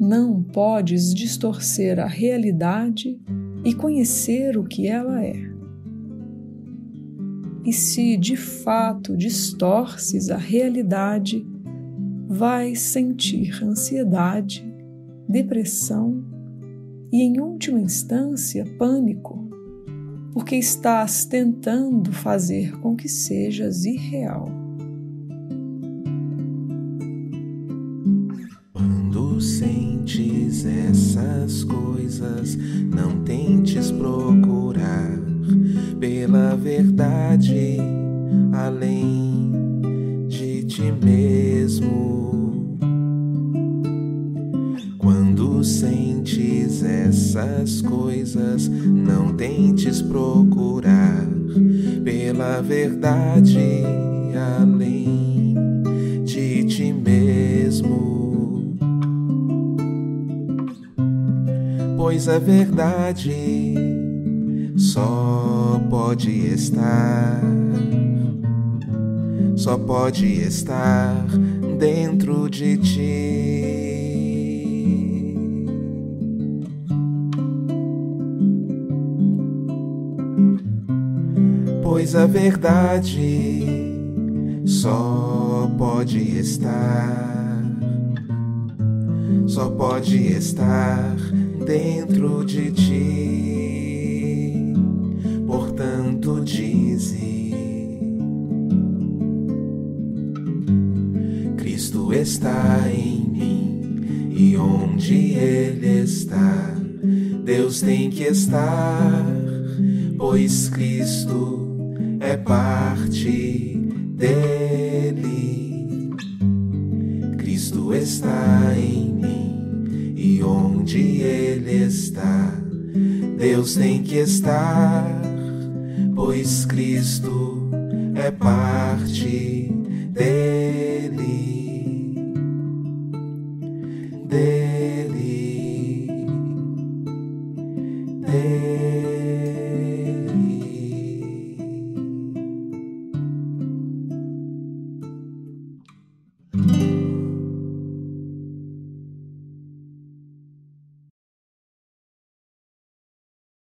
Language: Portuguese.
não podes distorcer a realidade e conhecer o que ela é. E se de fato distorces a realidade, vais sentir ansiedade, depressão e, em última instância, pânico, porque estás tentando fazer com que sejas irreal. Quando sentes essas coisas, não tentes procurar pela verdade além de ti mesmo. Quando sentes essas coisas, não tentes procurar pela verdade além Pois a verdade só pode estar, só pode estar dentro de ti. Pois a verdade só pode estar, só pode estar dentro de ti. Portanto, dize: Cristo está em mim, e onde Ele está, Deus tem que estar, pois Cristo é parte dele. Ele está. Deus tem que estar, pois Cristo é parte dele. Dele. Dele.